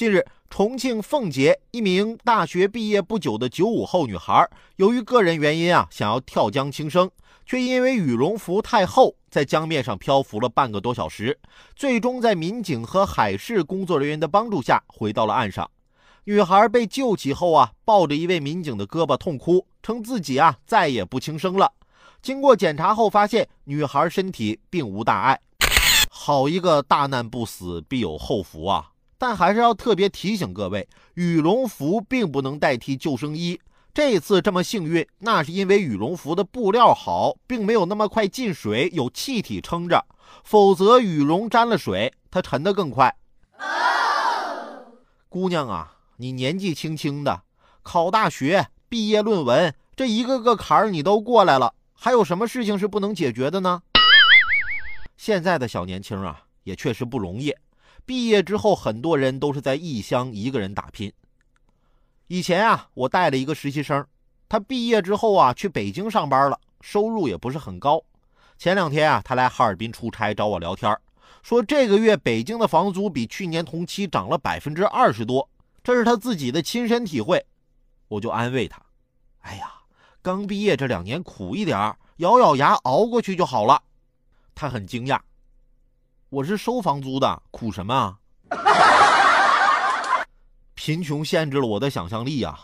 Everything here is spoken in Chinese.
近日，重庆奉节一名大学毕业不久的九五后女孩，由于个人原因啊，想要跳江轻生，却因为羽绒服太厚，在江面上漂浮了半个多小时，最终在民警和海事工作人员的帮助下回到了岸上。女孩被救起后啊，抱着一位民警的胳膊痛哭，称自己啊再也不轻生了。经过检查后发现，女孩身体并无大碍。好一个大难不死必有后福啊！但还是要特别提醒各位，羽绒服并不能代替救生衣。这次这么幸运，那是因为羽绒服的布料好，并没有那么快进水，有气体撑着。否则，羽绒沾了水，它沉得更快。姑娘啊，你年纪轻轻的，考大学、毕业论文，这一个个坎儿你都过来了，还有什么事情是不能解决的呢？现在的小年轻啊，也确实不容易。毕业之后，很多人都是在异乡一个人打拼。以前啊，我带了一个实习生，他毕业之后啊，去北京上班了，收入也不是很高。前两天啊，他来哈尔滨出差找我聊天，说这个月北京的房租比去年同期涨了百分之二十多，这是他自己的亲身体会。我就安慰他：“哎呀，刚毕业这两年苦一点，咬咬牙熬过去就好了。”他很惊讶。我是收房租的，苦什么啊？贫穷限制了我的想象力呀！